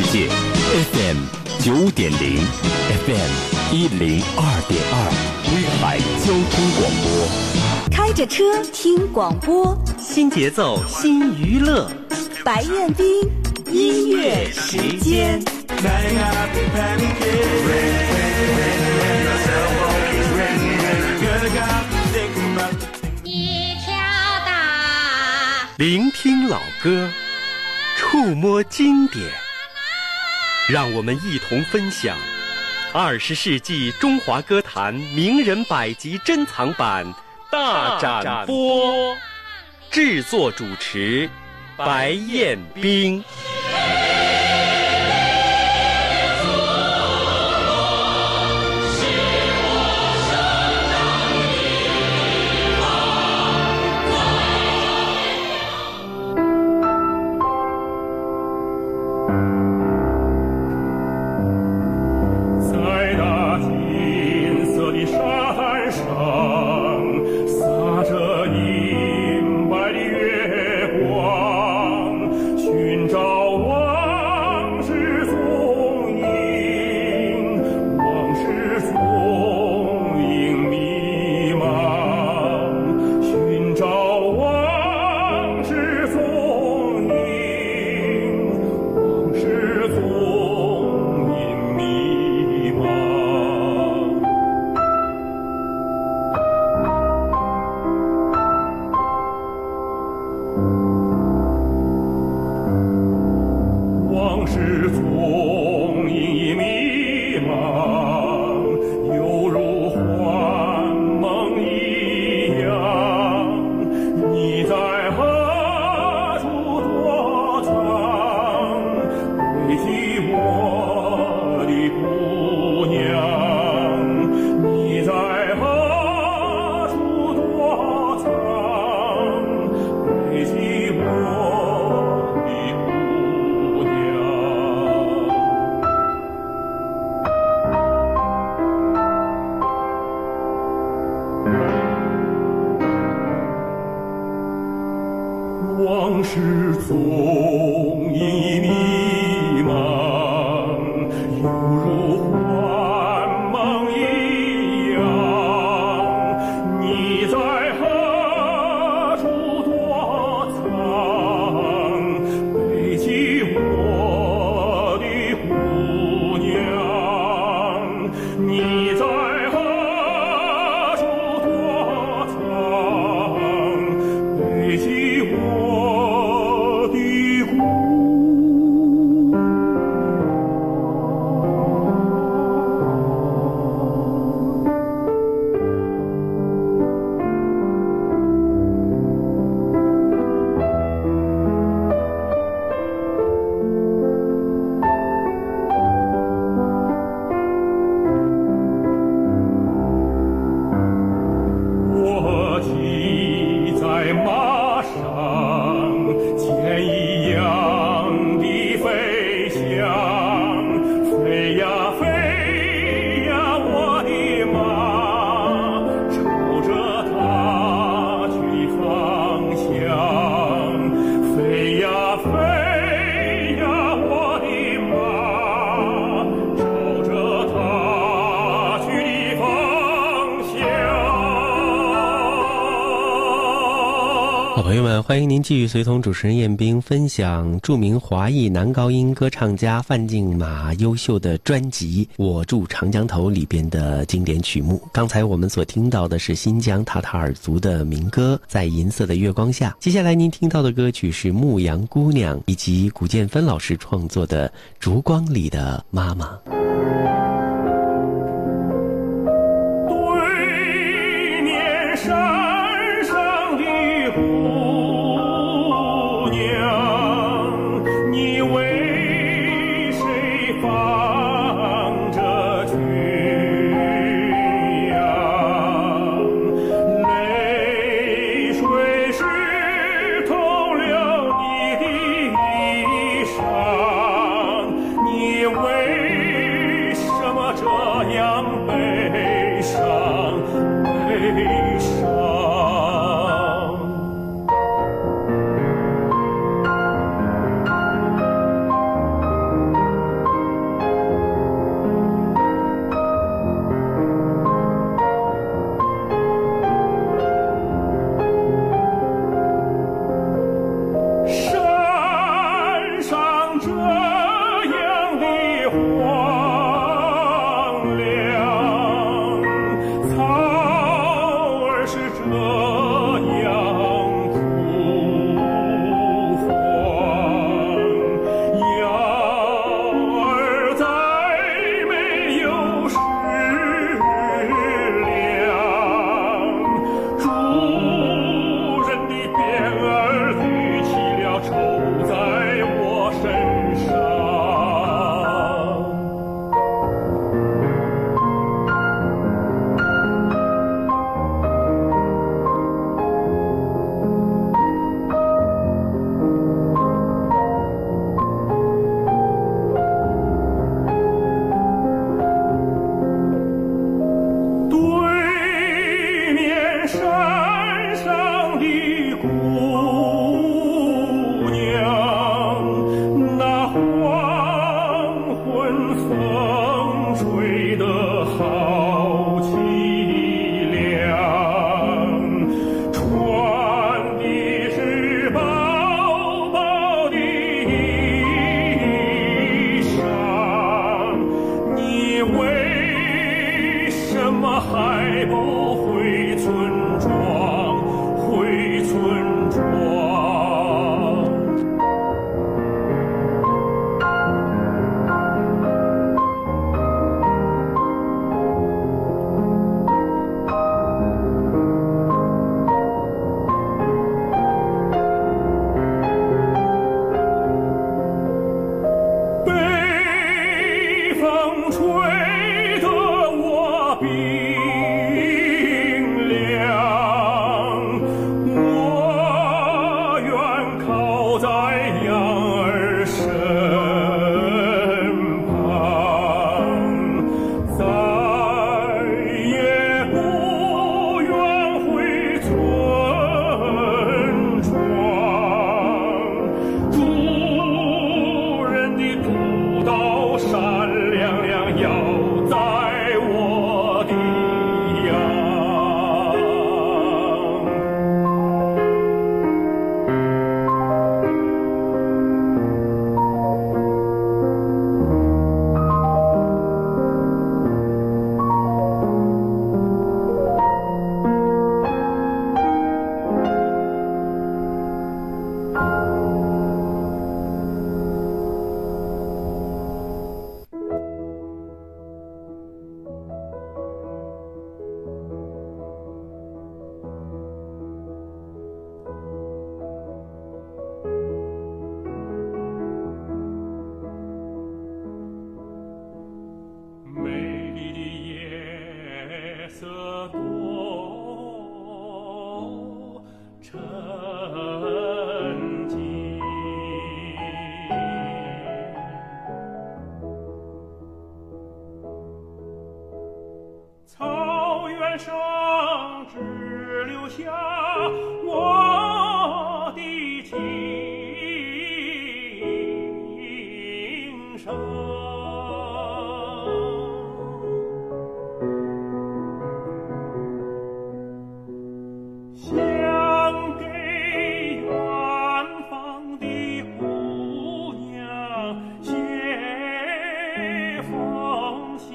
世界，FM 九点零，FM 一零二点二，威海交通广播。开着车听广播，新节奏新娱乐，白彦斌音乐时间。一条大聆听老歌，触摸经典，让我们一同分享二十世纪中华歌坛名人百集珍藏版大展播。制作主持白彦冰。往事踪影已迷茫，犹如幻梦一样。你在何处躲藏？背弃我的姑娘。你在好朋友们，欢迎您继续随同主持人彦斌分享著名华裔男高音歌唱家范静马优秀的专辑《我住长江头》里边的经典曲目。刚才我们所听到的是新疆塔塔尔族的民歌《在银色的月光下》，接下来您听到的歌曲是牧羊姑娘以及古建芬老师创作的《烛光里的妈妈》。上，只留下我的情伤。想给远方的姑娘写封信。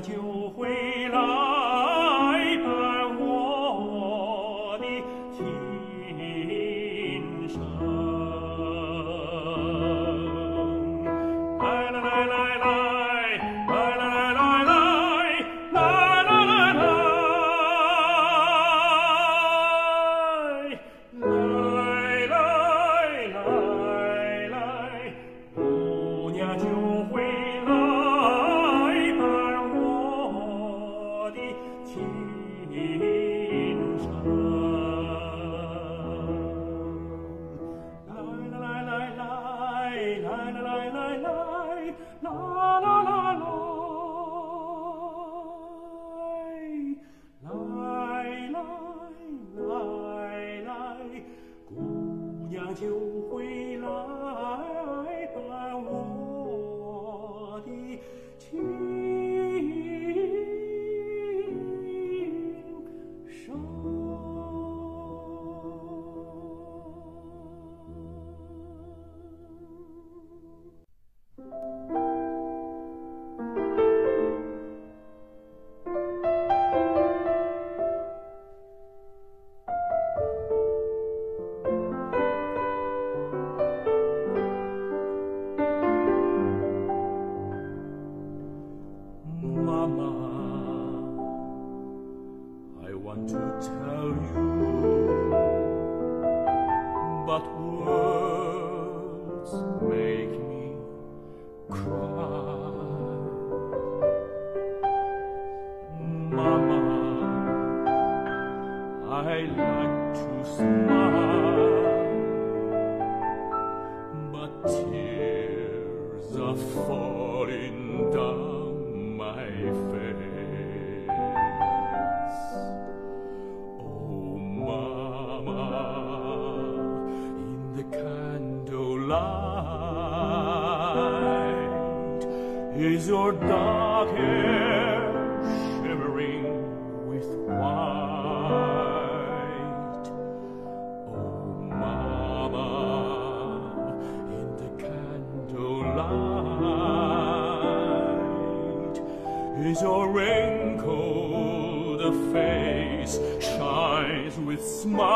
就会来。Tears are falling down my face. Oh, Mama, in the candlelight is your darkest. Is your wrinkled face shines with smile.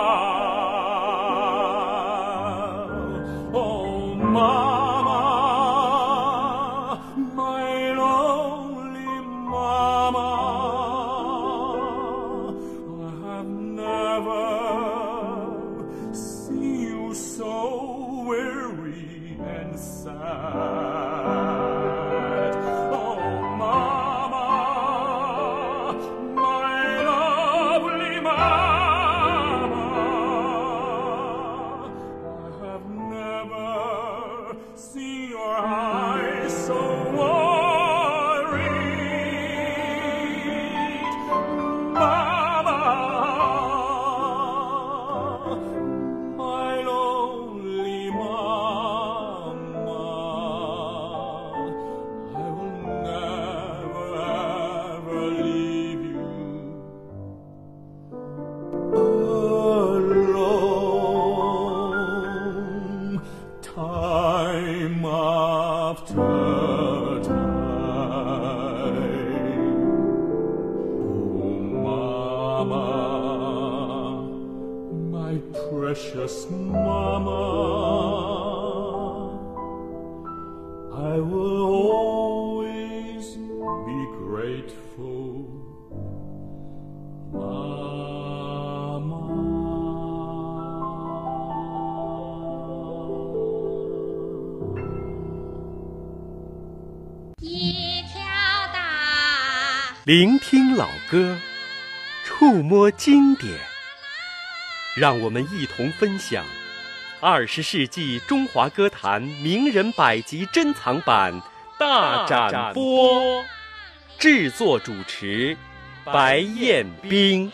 Oh, Mama, my lonely Mama, I have never seen you so weary and sad. Precious Mama, I will always be grateful. Mama. 一条大聆听老歌，触摸经典，让我们一同分享二十世纪中华歌坛名人百集珍藏版大展播。制作主持：白彦斌。